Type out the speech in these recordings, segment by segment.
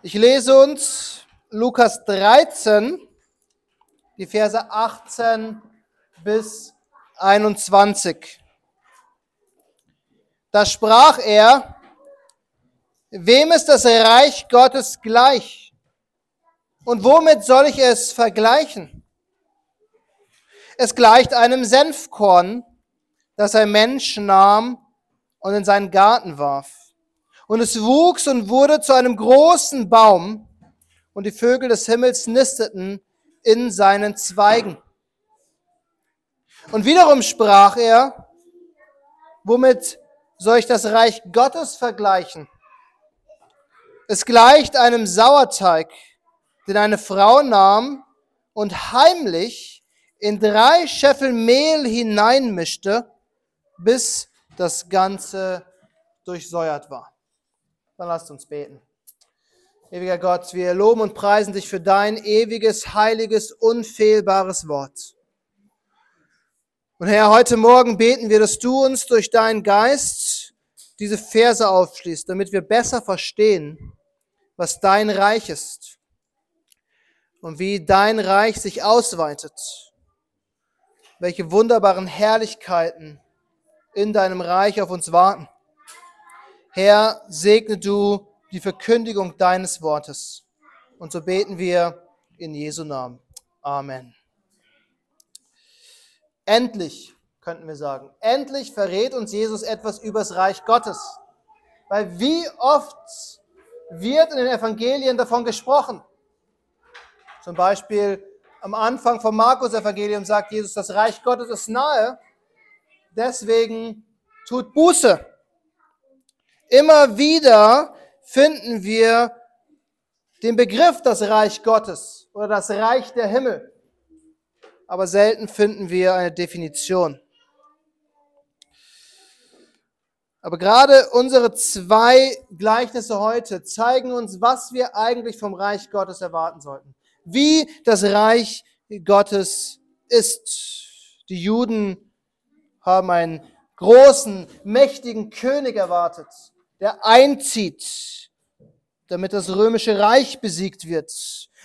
Ich lese uns Lukas 13, die Verse 18 bis 21. Da sprach er, wem ist das Reich Gottes gleich? Und womit soll ich es vergleichen? Es gleicht einem Senfkorn, das ein Mensch nahm und in seinen Garten warf. Und es wuchs und wurde zu einem großen Baum, und die Vögel des Himmels nisteten in seinen Zweigen. Und wiederum sprach er, womit soll ich das Reich Gottes vergleichen? Es gleicht einem Sauerteig, den eine Frau nahm und heimlich in drei Scheffel Mehl hineinmischte, bis das Ganze durchsäuert war. Dann lasst uns beten. Ewiger Gott, wir loben und preisen dich für dein ewiges, heiliges, unfehlbares Wort. Und Herr, heute Morgen beten wir, dass du uns durch deinen Geist diese Verse aufschließt, damit wir besser verstehen, was dein Reich ist und wie dein Reich sich ausweitet, welche wunderbaren Herrlichkeiten in deinem Reich auf uns warten. Herr, segne du die Verkündigung deines Wortes. Und so beten wir in Jesu Namen. Amen. Endlich, könnten wir sagen, endlich verrät uns Jesus etwas über das Reich Gottes. Weil wie oft wird in den Evangelien davon gesprochen? Zum Beispiel am Anfang vom Markus-Evangelium sagt Jesus, das Reich Gottes ist nahe, deswegen tut Buße. Immer wieder finden wir den Begriff das Reich Gottes oder das Reich der Himmel. Aber selten finden wir eine Definition. Aber gerade unsere zwei Gleichnisse heute zeigen uns, was wir eigentlich vom Reich Gottes erwarten sollten. Wie das Reich Gottes ist. Die Juden haben einen großen, mächtigen König erwartet, der einzieht damit das römische Reich besiegt wird,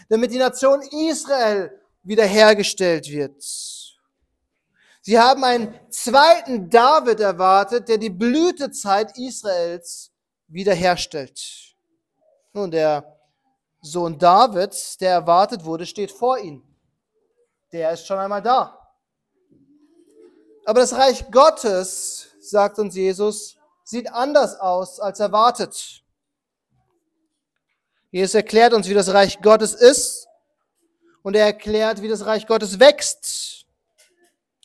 damit die Nation Israel wiederhergestellt wird. Sie haben einen zweiten David erwartet, der die Blütezeit Israels wiederherstellt. Nun, der Sohn Davids, der erwartet wurde, steht vor ihnen. Der ist schon einmal da. Aber das Reich Gottes, sagt uns Jesus, sieht anders aus als erwartet. Jesus erklärt uns, wie das Reich Gottes ist und er erklärt, wie das Reich Gottes wächst.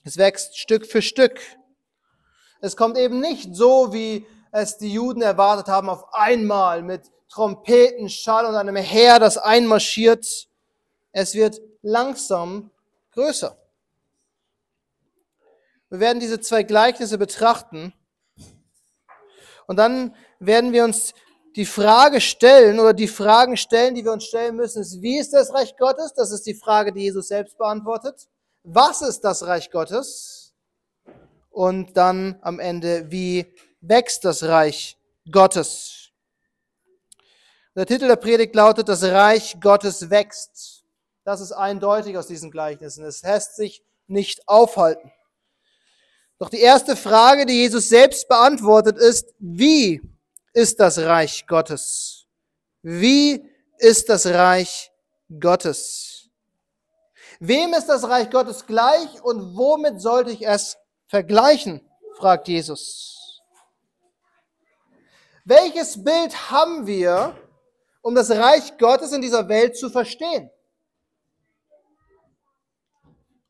Es wächst Stück für Stück. Es kommt eben nicht so, wie es die Juden erwartet haben, auf einmal mit Trompeten, Schall und einem Heer, das einmarschiert. Es wird langsam größer. Wir werden diese zwei Gleichnisse betrachten und dann werden wir uns die Frage stellen oder die Fragen stellen, die wir uns stellen müssen, ist, wie ist das Reich Gottes? Das ist die Frage, die Jesus selbst beantwortet. Was ist das Reich Gottes? Und dann am Ende, wie wächst das Reich Gottes? Der Titel der Predigt lautet, das Reich Gottes wächst. Das ist eindeutig aus diesen Gleichnissen. Es lässt sich nicht aufhalten. Doch die erste Frage, die Jesus selbst beantwortet, ist, wie ist das Reich Gottes? Wie ist das Reich Gottes? Wem ist das Reich Gottes gleich und womit sollte ich es vergleichen? fragt Jesus. Welches Bild haben wir, um das Reich Gottes in dieser Welt zu verstehen?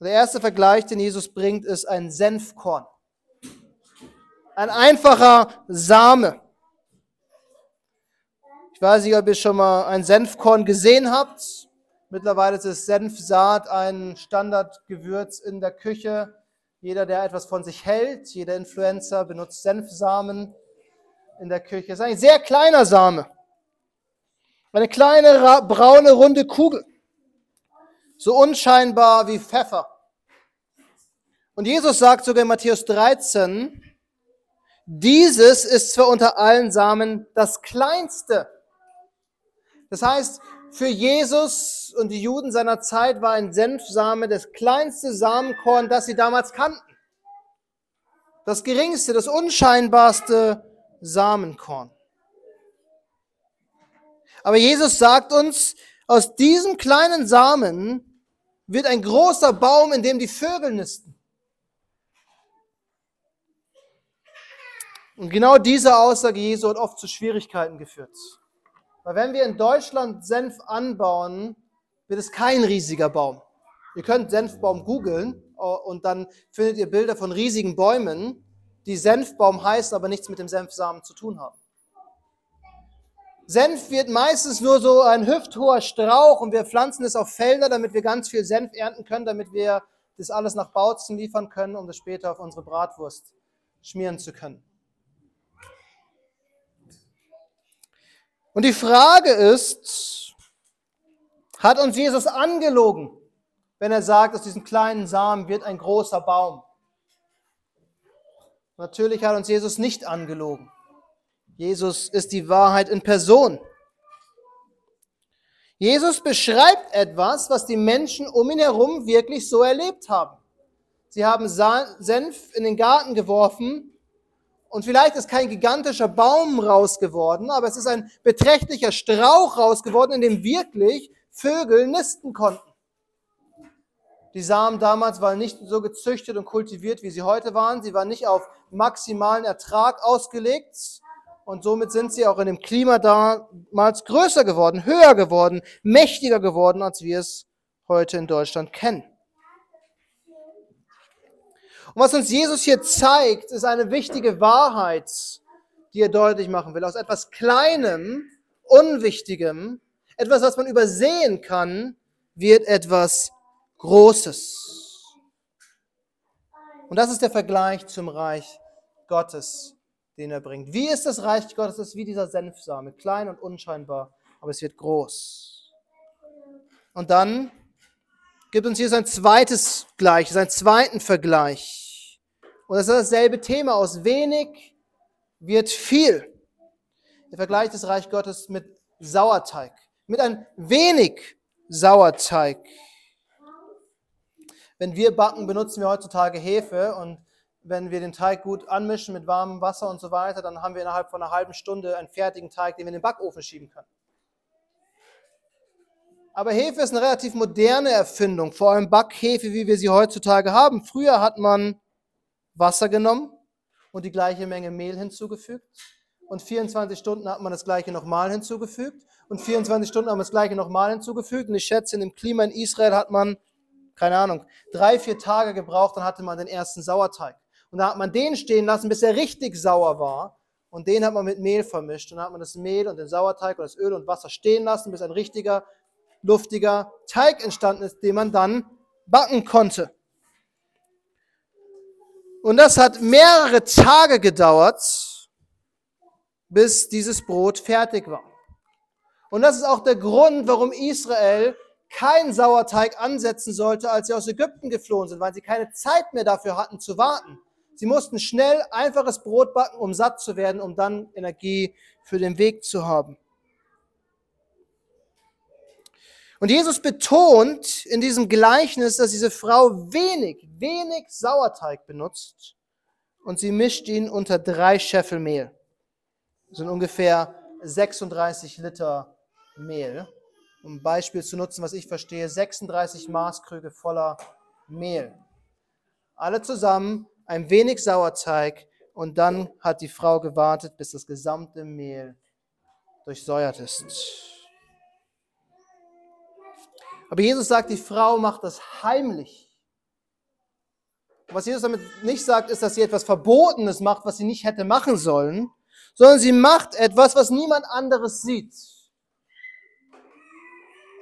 Der erste Vergleich, den Jesus bringt, ist ein Senfkorn. Ein einfacher Same. Ich weiß nicht, ob ihr schon mal ein Senfkorn gesehen habt. Mittlerweile ist Senfsaat ein Standardgewürz in der Küche. Jeder, der etwas von sich hält, jeder Influencer benutzt Senfsamen in der Küche. Es ist ein sehr kleiner Same. Eine kleine braune runde Kugel. So unscheinbar wie Pfeffer. Und Jesus sagt sogar in Matthäus 13, dieses ist zwar unter allen Samen das kleinste, Das heißt, für Jesus und die Juden seiner Zeit war ein Senfsame das kleinste Samenkorn, das sie damals kannten. Das geringste, das unscheinbarste Samenkorn. Aber Jesus sagt uns, aus diesem kleinen Samen wird ein großer Baum, in dem die Vögel nisten. Und genau diese Aussage Jesu hat oft zu Schwierigkeiten geführt. Weil wenn wir in Deutschland Senf anbauen, wird es kein riesiger Baum. Ihr könnt Senfbaum googeln oh, und dann findet ihr Bilder von riesigen Bäumen, die Senfbaum heißen, aber nichts mit dem Senfsamen zu tun haben. Senf wird meistens nur so ein hüfthoher Strauch und wir pflanzen es auf Felder, damit wir ganz viel Senf ernten können, damit wir das alles nach Bautzen liefern können, um das später auf unsere Bratwurst schmieren zu können. Und die Frage ist, hat uns Jesus angelogen, wenn er sagt, aus diesem kleinen Samen wird ein großer Baum? Natürlich hat uns Jesus nicht angelogen. Jesus ist die Wahrheit in Person. Jesus beschreibt etwas, was die Menschen um ihn herum wirklich so erlebt haben. Sie haben Senf in den Garten geworfen und vielleicht ist kein gigantischer Baum raus geworden, aber es ist ein beträchtlicher Strauch raus geworden, in dem wirklich Vögel nisten konnten. Die Samen damals waren nicht so gezüchtet und kultiviert, wie sie heute waren. Sie waren nicht auf maximalen Ertrag ausgelegt. Und somit sind sie auch in dem Klima damals größer geworden, höher geworden, mächtiger geworden, als wir es heute in Deutschland kennen. Und was uns Jesus hier zeigt, ist eine wichtige Wahrheit, die er deutlich machen will. Aus etwas Kleinem, Unwichtigem, etwas, was man übersehen kann, wird etwas Großes. Und das ist der Vergleich zum Reich Gottes, den er bringt. Wie ist das Reich Gottes? Es ist wie dieser Senfsame, klein und unscheinbar, aber es wird groß. Und dann gibt uns hier sein zweites Gleich, seinen zweiten Vergleich. Und das ist dasselbe Thema. Aus wenig wird viel. Er vergleicht das Reich Gottes mit Sauerteig. Mit ein wenig Sauerteig. Wenn wir backen, benutzen wir heutzutage Hefe und wenn wir den Teig gut anmischen mit warmem Wasser und so weiter, dann haben wir innerhalb von einer halben Stunde einen fertigen Teig, den wir in den Backofen schieben können. Aber Hefe ist eine relativ moderne Erfindung, vor allem Backhefe, wie wir sie heutzutage haben. Früher hat man Wasser genommen und die gleiche Menge Mehl hinzugefügt. Und 24 Stunden hat man das gleiche nochmal hinzugefügt. Und 24 Stunden haben wir das gleiche nochmal hinzugefügt. Und ich schätze, in dem Klima in Israel hat man, keine Ahnung, drei, vier Tage gebraucht, dann hatte man den ersten Sauerteig. Und da hat man den stehen lassen, bis er richtig sauer war. Und den hat man mit Mehl vermischt. Und dann hat man das Mehl und den Sauerteig und das Öl und Wasser stehen lassen, bis ein richtiger luftiger Teig entstanden ist, den man dann backen konnte. Und das hat mehrere Tage gedauert, bis dieses Brot fertig war. Und das ist auch der Grund, warum Israel keinen Sauerteig ansetzen sollte, als sie aus Ägypten geflohen sind, weil sie keine Zeit mehr dafür hatten zu warten. Sie mussten schnell einfaches Brot backen, um satt zu werden, um dann Energie für den Weg zu haben. Und Jesus betont in diesem Gleichnis, dass diese Frau wenig, wenig Sauerteig benutzt und sie mischt ihn unter drei Scheffel Mehl. Das sind ungefähr 36 Liter Mehl. Um ein Beispiel zu nutzen, was ich verstehe, 36 Maßkrüge voller Mehl. Alle zusammen ein wenig Sauerteig und dann hat die Frau gewartet, bis das gesamte Mehl durchsäuert ist. Aber Jesus sagt, die Frau macht das heimlich. was Jesus damit nicht sagt, ist, dass sie etwas Verbotenes macht, was sie nicht hätte machen sollen, sondern sie macht etwas, was niemand anderes sieht.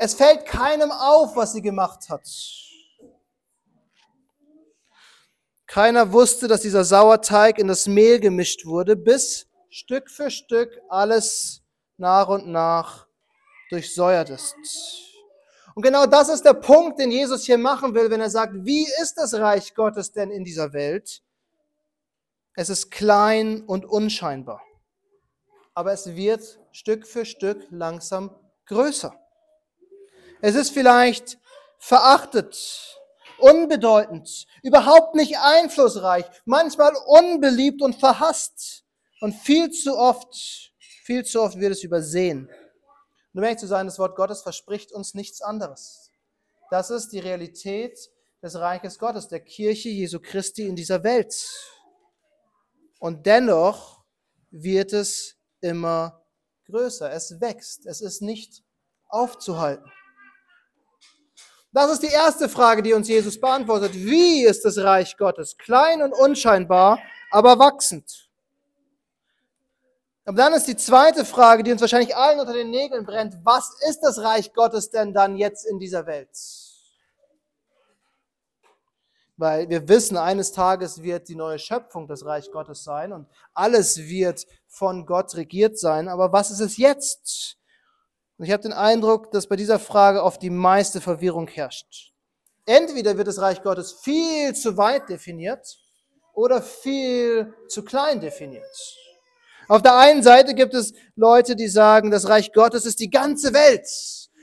Es fällt keinem auf, was sie gemacht hat. Keiner wusste, dass dieser Sauerteig in das Mehl gemischt wurde, bis Stück für Stück alles nach und nach durchsäuert ist. Und genau das ist der Punkt, den Jesus hier machen will, wenn er sagt, wie ist das Reich Gottes denn in dieser Welt? Es ist klein und unscheinbar. Aber es wird Stück für Stück langsam größer. Es ist vielleicht verachtet, unbedeutend, überhaupt nicht einflussreich, manchmal unbeliebt und verhasst. Und viel zu oft, viel zu oft wird es übersehen. Und um ehrlich zu sein, das Wort Gottes verspricht uns nichts anderes. Das ist die Realität des Reiches Gottes, der Kirche Jesu Christi in dieser Welt. Und dennoch wird es immer größer. Es wächst. Es ist nicht aufzuhalten. Das ist die erste Frage, die uns Jesus beantwortet. Wie ist das Reich Gottes? Klein und unscheinbar, aber wachsend. Aber dann ist die zweite Frage, die uns wahrscheinlich allen unter den Nägeln brennt. Was ist das Reich Gottes denn dann jetzt in dieser Welt? Weil wir wissen, eines Tages wird die neue Schöpfung das Reich Gottes sein und alles wird von Gott regiert sein. Aber was ist es jetzt? Und ich habe den Eindruck, dass bei dieser Frage oft die meiste Verwirrung herrscht. Entweder wird das Reich Gottes viel zu weit definiert oder viel zu klein definiert. Auf der einen Seite gibt es Leute, die sagen, das Reich Gottes ist die ganze Welt.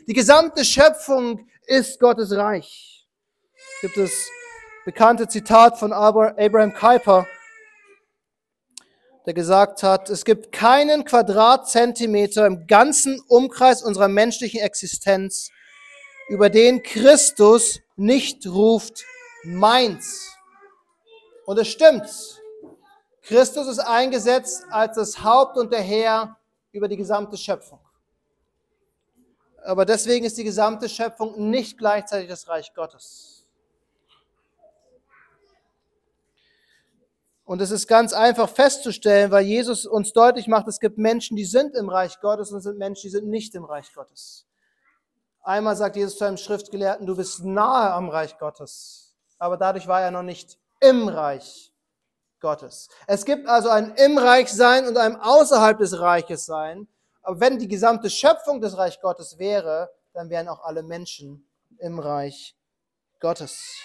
Die gesamte Schöpfung ist Gottes Reich. Gibt es bekannte Zitat von Abraham Kuyper, der gesagt hat, es gibt keinen Quadratzentimeter im ganzen Umkreis unserer menschlichen Existenz, über den Christus nicht ruft, meins. Und es stimmt. Christus ist eingesetzt als das Haupt und der Herr über die gesamte Schöpfung. Aber deswegen ist die gesamte Schöpfung nicht gleichzeitig das Reich Gottes. Und es ist ganz einfach festzustellen, weil Jesus uns deutlich macht, es gibt Menschen, die sind im Reich Gottes und es sind Menschen, die sind nicht im Reich Gottes. Einmal sagt Jesus zu einem Schriftgelehrten, du bist nahe am Reich Gottes. Aber dadurch war er noch nicht im Reich Gottes. Es gibt also ein im Reich sein und ein außerhalb des Reiches sein. Aber wenn die gesamte Schöpfung des Reich Gottes wäre, dann wären auch alle Menschen im Reich Gottes.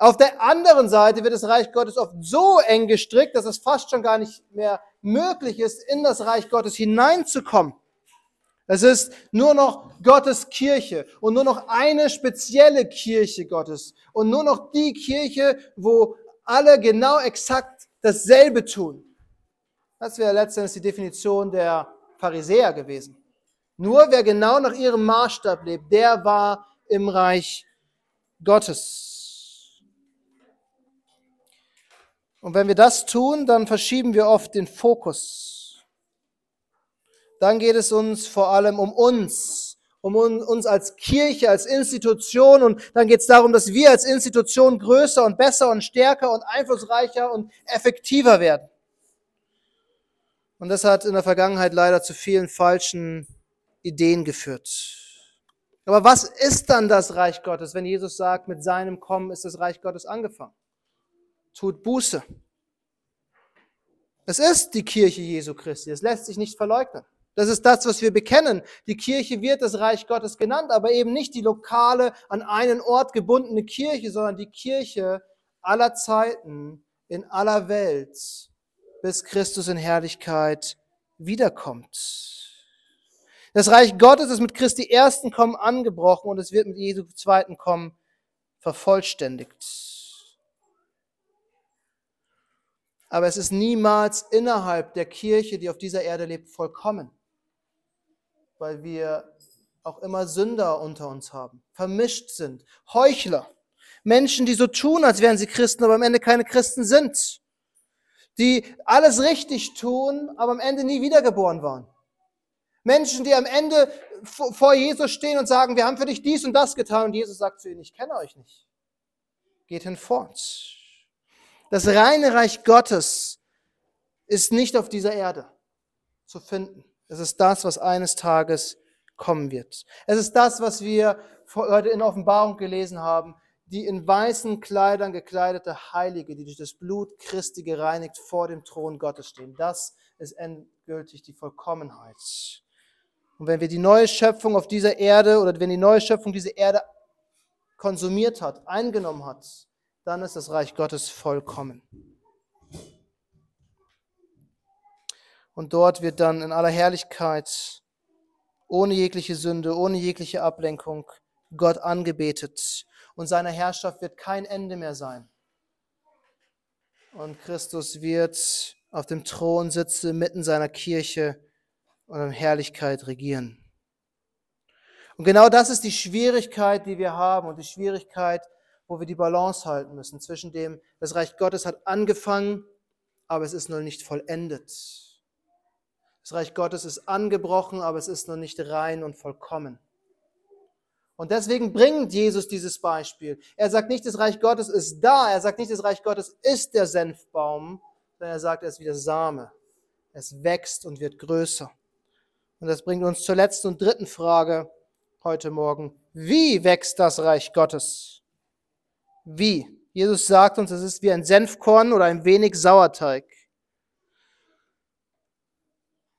Auf der anderen Seite wird das Reich Gottes oft so eng gestrickt, dass es fast schon gar nicht mehr möglich ist, in das Reich Gottes hineinzukommen. Es ist nur noch Gottes Kirche und nur noch eine spezielle Kirche Gottes und nur noch die Kirche, wo alle genau exakt dasselbe tun. Das wäre letztendlich die Definition der Pharisäer gewesen. Nur wer genau nach ihrem Maßstab lebt, der war im Reich Gottes. Und wenn wir das tun, dann verschieben wir oft den Fokus. Dann geht es uns vor allem um uns, um uns als Kirche, als Institution. Und dann geht es darum, dass wir als Institution größer und besser und stärker und einflussreicher und effektiver werden. Und das hat in der Vergangenheit leider zu vielen falschen Ideen geführt. Aber was ist dann das Reich Gottes, wenn Jesus sagt, mit seinem Kommen ist das Reich Gottes angefangen? Tut Buße. Es ist die Kirche Jesu Christi. Es lässt sich nicht verleugnen. Das ist das, was wir bekennen. Die Kirche wird das Reich Gottes genannt, aber eben nicht die lokale, an einen Ort gebundene Kirche, sondern die Kirche aller Zeiten, in aller Welt, bis Christus in Herrlichkeit wiederkommt. Das Reich Gottes ist mit Christi ersten Kommen angebrochen und es wird mit Jesu zweiten Kommen vervollständigt. Aber es ist niemals innerhalb der Kirche, die auf dieser Erde lebt, vollkommen, weil wir auch immer Sünder unter uns haben, vermischt sind, Heuchler, Menschen, die so tun, als wären sie Christen, aber am Ende keine Christen sind, die alles richtig tun, aber am Ende nie wiedergeboren waren. Menschen, die am Ende vor Jesus stehen und sagen, wir haben für dich dies und das getan und Jesus sagt zu ihnen, ich kenne euch nicht. Geht hinfort. Das reine Reich Gottes ist nicht auf dieser Erde zu finden. Es ist das, was eines Tages kommen wird. Es ist das, was wir heute in Offenbarung gelesen haben. Die in weißen Kleidern gekleidete Heilige, die durch das Blut Christi gereinigt vor dem Thron Gottes stehen. Das ist endgültig die Vollkommenheit. Und wenn wir die neue Schöpfung auf dieser Erde oder wenn die neue Schöpfung diese Erde konsumiert hat, eingenommen hat, dann ist das Reich Gottes vollkommen. Und dort wird dann in aller Herrlichkeit ohne jegliche Sünde, ohne jegliche Ablenkung Gott angebetet. Und seiner Herrschaft wird kein Ende mehr sein. Und Christus wird auf dem Thron sitzen, mitten seiner Kirche und in Herrlichkeit regieren. Und genau das ist die Schwierigkeit, die wir haben und die Schwierigkeit, wo wir die Balance halten müssen zwischen dem, das Reich Gottes hat angefangen, aber es ist noch nicht vollendet. Das Reich Gottes ist angebrochen, aber es ist noch nicht rein und vollkommen. Und deswegen bringt Jesus dieses Beispiel. Er sagt nicht, das Reich Gottes ist da. Er sagt nicht, das Reich Gottes ist der Senfbaum, sondern er sagt, er ist wie der Same. Es wächst und wird größer. Und das bringt uns zur letzten und dritten Frage heute Morgen. Wie wächst das Reich Gottes? Wie? Jesus sagt uns, es ist wie ein Senfkorn oder ein wenig Sauerteig.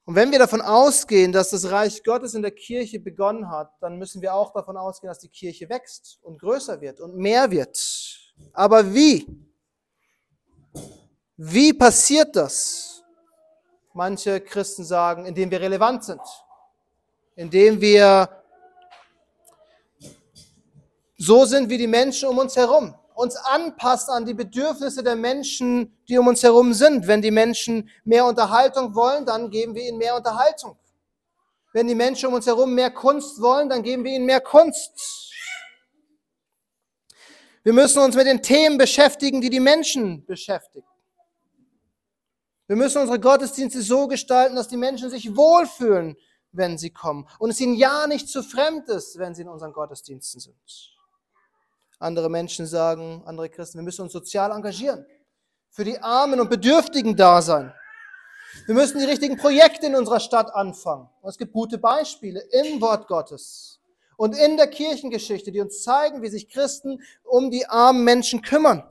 Und wenn wir davon ausgehen, dass das Reich Gottes in der Kirche begonnen hat, dann müssen wir auch davon ausgehen, dass die Kirche wächst und größer wird und mehr wird. Aber wie? Wie passiert das? Manche Christen sagen, indem wir relevant sind, indem wir so sind wie die Menschen um uns herum, uns anpassen an die Bedürfnisse der Menschen, die um uns herum sind. Wenn die Menschen mehr Unterhaltung wollen, dann geben wir ihnen mehr Unterhaltung. Wenn die Menschen um uns herum mehr Kunst wollen, dann geben wir ihnen mehr Kunst. Wir müssen uns mit den Themen beschäftigen, die die Menschen beschäftigen. Wir müssen unsere Gottesdienste so gestalten, dass die Menschen sich wohlfühlen, wenn sie kommen und es ihnen ja nicht zu fremd ist, wenn sie in unseren Gottesdiensten sind. Andere Menschen sagen, andere Christen, wir müssen uns sozial engagieren, für die Armen und Bedürftigen da sein. Wir müssen die richtigen Projekte in unserer Stadt anfangen. Und es gibt gute Beispiele im Wort Gottes und in der Kirchengeschichte, die uns zeigen, wie sich Christen um die armen Menschen kümmern.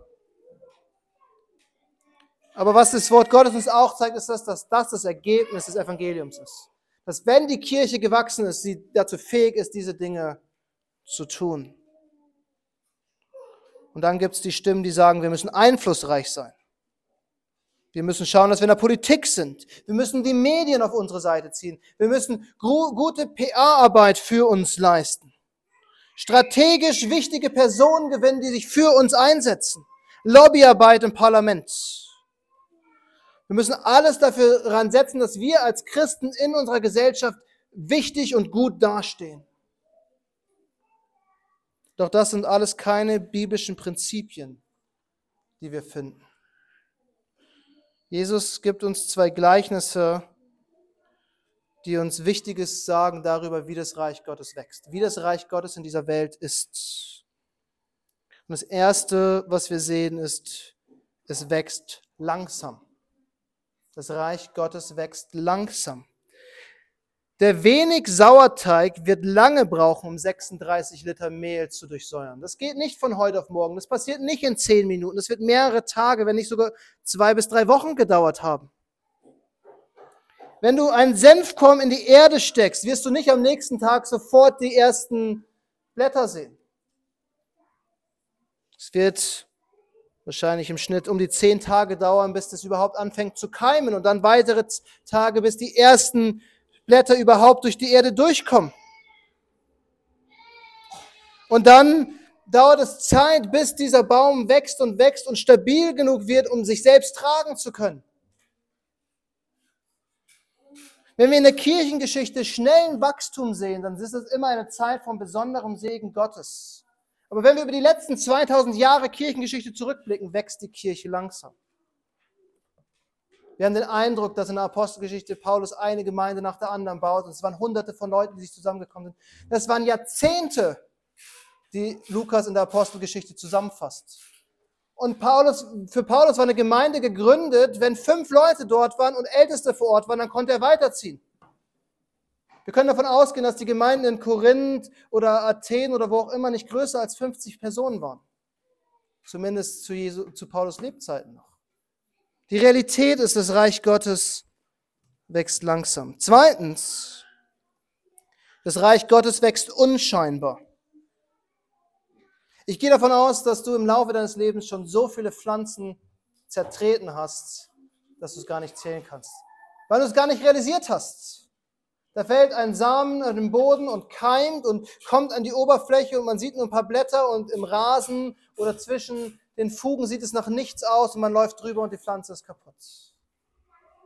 Aber was das Wort Gottes uns auch zeigt, ist, dass das, das Ergebnis des Evangeliums ist. Dass wenn die Kirche gewachsen ist, sie dazu fähig ist, diese Dinge zu tun. Und dann gibt es die Stimmen, die sagen, wir müssen einflussreich sein. Wir müssen schauen, dass wir in der Politik sind. Wir müssen die Medien auf unsere Seite ziehen. Wir müssen gute PR-Arbeit für uns leisten. Strategisch wichtige Personen gewinnen, die sich für uns einsetzen. Lobbyarbeit im Parlament. Wir müssen alles dafür setzen, dass wir als Christen in unserer Gesellschaft wichtig und gut dastehen. Doch das sind alles keine biblischen Prinzipien, die wir finden. Jesus gibt uns zwei Gleichnisse, die uns Wichtiges sagen darüber, wie das Reich Gottes wächst, wie das Reich Gottes in dieser Welt ist. Und das Erste, was wir sehen, ist, es wächst langsam. Das Reich Gottes wächst langsam. Der wenig Sauerteig wird lange brauchen, um 36 Liter Mehl zu durchsäuern. Das geht nicht von heute auf morgen. Das passiert nicht in zehn Minuten. Das wird mehrere Tage, wenn nicht sogar zwei bis drei Wochen gedauert haben. Wenn du einen Senfkorn in die Erde steckst, wirst du nicht am nächsten Tag sofort die ersten Blätter sehen. Es wird wahrscheinlich im Schnitt um die zehn Tage dauern, bis das überhaupt anfängt zu keimen und dann weitere Tage, bis die ersten Blätter überhaupt durch die Erde durchkommen. Und dann dauert es Zeit, bis dieser Baum wächst und wächst und stabil genug wird, um sich selbst tragen zu können. Wenn wir in der Kirchengeschichte schnellen Wachstum sehen, dann ist es immer eine Zeit von besonderem Segen Gottes. Aber wenn wir über die letzten 2000 Jahre Kirchengeschichte zurückblicken, wächst die Kirche langsam. Wir haben den Eindruck, dass in der Apostelgeschichte Paulus eine Gemeinde nach der anderen baut. Und es waren hunderte von Leuten, die sich zusammengekommen sind. Das waren Jahrzehnte, die Lukas in der Apostelgeschichte zusammenfasst. Und Paulus, für Paulus war eine Gemeinde gegründet, wenn fünf Leute dort waren und Älteste vor Ort waren, dann konnte er weiterziehen. Wir können davon ausgehen, dass die Gemeinden in Korinth oder Athen oder wo auch immer nicht größer als 50 Personen waren. Zumindest zu, Jesu, zu Paulus Lebzeiten noch. Die Realität ist, das Reich Gottes wächst langsam. Zweitens, das Reich Gottes wächst unscheinbar. Ich gehe davon aus, dass du im Laufe deines Lebens schon so viele Pflanzen zertreten hast, dass du es gar nicht zählen kannst. Weil du es gar nicht realisiert hast, Da fällt ein Samen an den Boden und keimt und kommt an die Oberfläche und man sieht nur ein paar Blätter und im Rasen oder zwischen den Fugen sieht es nach nichts aus und man läuft drüber und die Pflanze ist kaputt.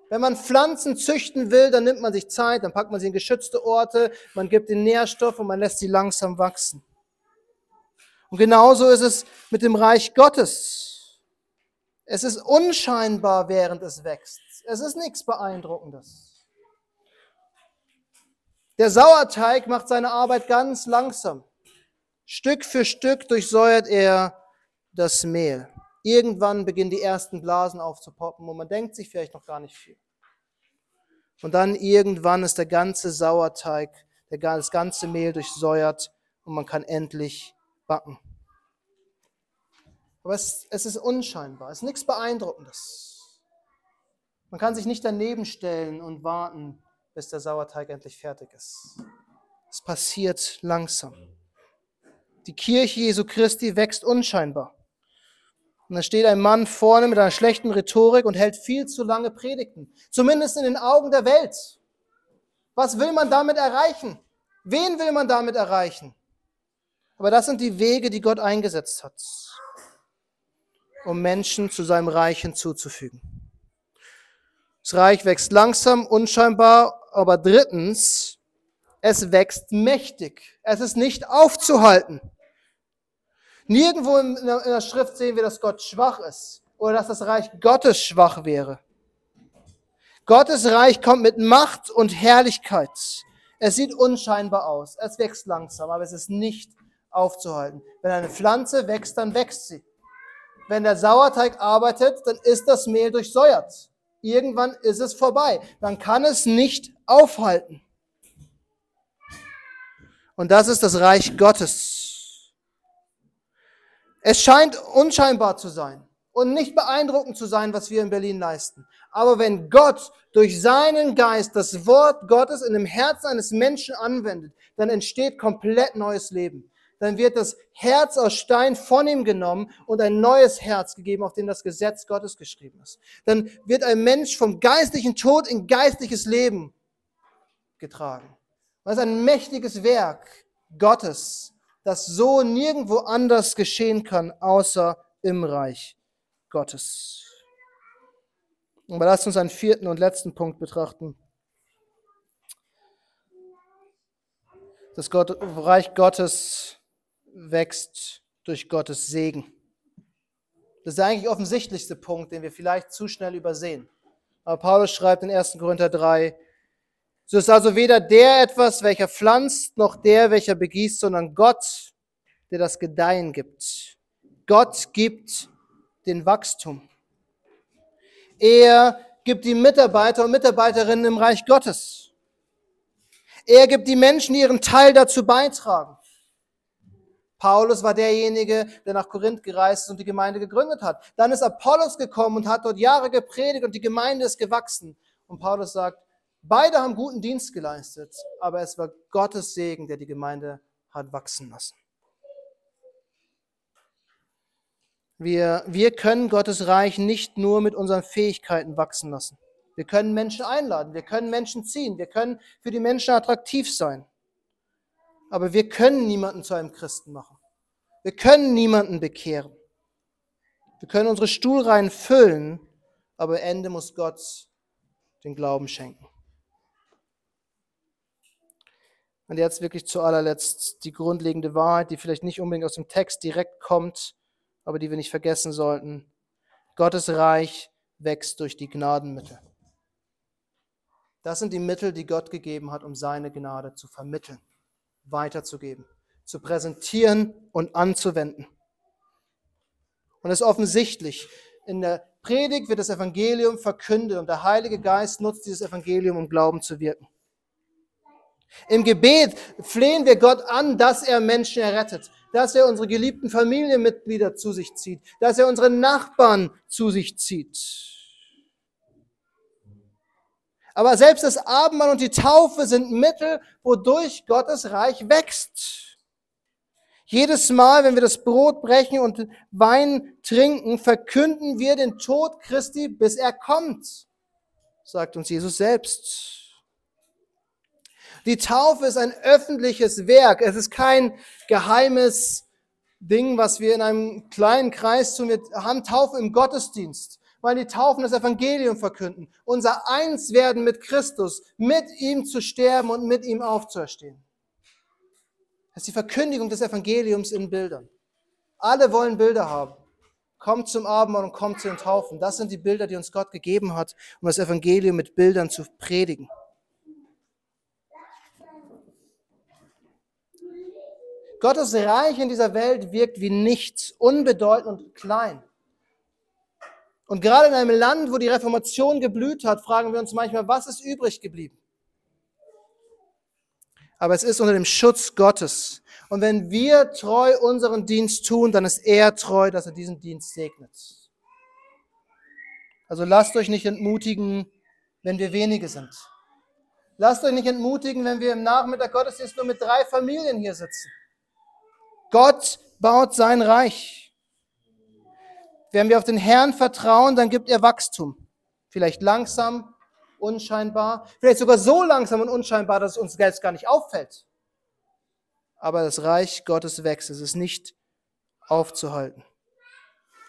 Wenn man Pflanzen züchten will, dann nimmt man sich Zeit, dann packt man sie in geschützte Orte, man gibt ihnen Nährstoff und man lässt sie langsam wachsen. Und genauso ist es mit dem Reich Gottes. Es ist unscheinbar, während es wächst. Es ist nichts Beeindruckendes. Der Sauerteig macht seine Arbeit ganz langsam. Stück für Stück durchsäuert er das Mehl. Irgendwann beginnen die ersten Blasen aufzupoppen und man denkt sich vielleicht noch gar nicht viel. Und dann irgendwann ist der ganze Sauerteig, das ganze Mehl durchsäuert und man kann endlich backen. Aber es, es ist unscheinbar, es ist nichts Beeindruckendes. Man kann sich nicht daneben stellen und warten, bis der Sauerteig endlich fertig ist. Es passiert langsam. Die Kirche Jesu Christi wächst unscheinbar. Und da steht ein Mann vorne mit einer schlechten Rhetorik und hält viel zu lange Predigten. Zumindest in den Augen der Welt. Was will man damit erreichen? Wen will man damit erreichen? Aber das sind die Wege, die Gott eingesetzt hat, um Menschen zu seinem Reich hinzuzufügen. Das Reich wächst langsam, unscheinbar, aber drittens, es wächst mächtig. Es ist nicht aufzuhalten. Nirgendwo in der Schrift sehen wir, dass Gott schwach ist oder dass das Reich Gottes schwach wäre. Gottes Reich kommt mit Macht und Herrlichkeit. Es sieht unscheinbar aus. Es wächst langsam, aber es ist nicht aufzuhalten. Wenn eine Pflanze wächst, dann wächst sie. Wenn der Sauerteig arbeitet, dann ist das Mehl durchsäuert. Irgendwann ist es vorbei. Man kann es nicht aufhalten. Und das ist das Reich Gottes. Es scheint unscheinbar zu sein und nicht beeindruckend zu sein, was wir in Berlin leisten. Aber wenn Gott durch seinen Geist das Wort Gottes in dem Herzen eines Menschen anwendet, dann entsteht komplett neues Leben. Dann wird das Herz aus Stein von ihm genommen und ein neues Herz gegeben, auf dem das Gesetz Gottes geschrieben ist. Dann wird ein Mensch vom geistlichen Tod in geistliches Leben getragen. Das ist ein mächtiges Werk Gottes, das so nirgendwo anders geschehen kann, außer im Reich Gottes. Aber lasst uns einen vierten und letzten Punkt betrachten. Das Gott, Reich Gottes wächst durch Gottes Segen. Das ist der eigentlich offensichtlichste Punkt, den wir vielleicht zu schnell übersehen. Aber Paulus schreibt in 1. Korinther 3, so ist also weder der etwas, welcher pflanzt, noch der, welcher begießt, sondern Gott, der das Gedeihen gibt. Gott gibt den Wachstum. Er gibt die Mitarbeiter und Mitarbeiterinnen im Reich Gottes. Er gibt die Menschen, die ihren Teil dazu beitragen. Paulus war derjenige, der nach Korinth gereist ist und die Gemeinde gegründet hat. Dann ist Apollos gekommen und hat dort Jahre gepredigt und die Gemeinde ist gewachsen. Und Paulus sagt, Beide haben guten Dienst geleistet, aber es war Gottes Segen, der die Gemeinde hat wachsen lassen. Wir, wir können Gottes Reich nicht nur mit unseren Fähigkeiten wachsen lassen. Wir können Menschen einladen, wir können Menschen ziehen, wir können für die Menschen attraktiv sein. Aber wir können niemanden zu einem Christen machen. Wir können niemanden bekehren. Wir können unsere Stuhlreihen füllen, aber Ende muss Gott den Glauben schenken. Und jetzt wirklich zu allerletzt die grundlegende Wahrheit, die vielleicht nicht unbedingt aus dem Text direkt kommt, aber die wir nicht vergessen sollten. Gottes Reich wächst durch die Gnadenmittel. Das sind die Mittel, die Gott gegeben hat, um seine Gnade zu vermitteln, weiterzugeben, zu präsentieren und anzuwenden. Und es ist offensichtlich, in der Predigt wird das Evangelium verkündet und der Heilige Geist nutzt dieses Evangelium, um Glauben zu wirken. Im Gebet flehen wir Gott an, dass er Menschen errettet, dass er unsere geliebten Familienmitglieder zu sich zieht, dass er unsere Nachbarn zu sich zieht. Aber selbst das Abendmahl und die Taufe sind Mittel, wodurch Gottes Reich wächst. Jedes Mal, wenn wir das Brot brechen und Wein trinken, verkünden wir den Tod Christi, bis er kommt, sagt uns Jesus selbst. Die Taufe ist ein öffentliches Werk. Es ist kein geheimes Ding, was wir in einem kleinen Kreis tun. Wir haben Taufe im Gottesdienst, weil die Taufen das Evangelium verkünden. Unser Einswerden mit Christus, mit ihm zu sterben und mit ihm aufzuerstehen. Das ist die Verkündigung des Evangeliums in Bildern. Alle wollen Bilder haben. Kommt zum Abendmahl und kommt zu den Taufen. Das sind die Bilder, die uns Gott gegeben hat, um das Evangelium mit Bildern zu predigen. Gottes Reich in dieser Welt wirkt wie nichts, unbedeutend und klein. Und gerade in einem Land, wo die Reformation geblüht hat, fragen wir uns manchmal, was ist übrig geblieben? Aber es ist unter dem Schutz Gottes. Und wenn wir treu unseren Dienst tun, dann ist er treu, dass er diesen Dienst segnet. Also lasst euch nicht entmutigen, wenn wir wenige sind. Lasst euch nicht entmutigen, wenn wir im Nachmittag Gottesdienst nur mit drei Familien hier sitzen. Gott baut sein Reich. Wenn wir auf den Herrn vertrauen, dann gibt er Wachstum. Vielleicht langsam, unscheinbar, vielleicht sogar so langsam und unscheinbar, dass es uns selbst gar nicht auffällt. Aber das Reich Gottes wächst. Es ist nicht aufzuhalten.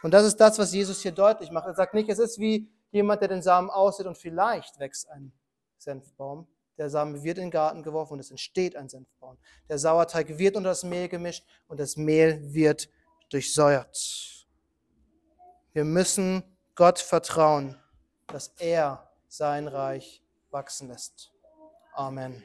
Und das ist das, was Jesus hier deutlich macht. Er sagt nicht, es ist wie jemand, der den Samen aussieht und vielleicht wächst ein Senfbaum, der Samen wird in den Garten geworfen und es entsteht ein Senfbaum. Der Sauerteig wird unter das Mehl gemischt und das Mehl wird durchsäuert. Wir müssen Gott vertrauen, dass er sein Reich wachsen lässt. Amen.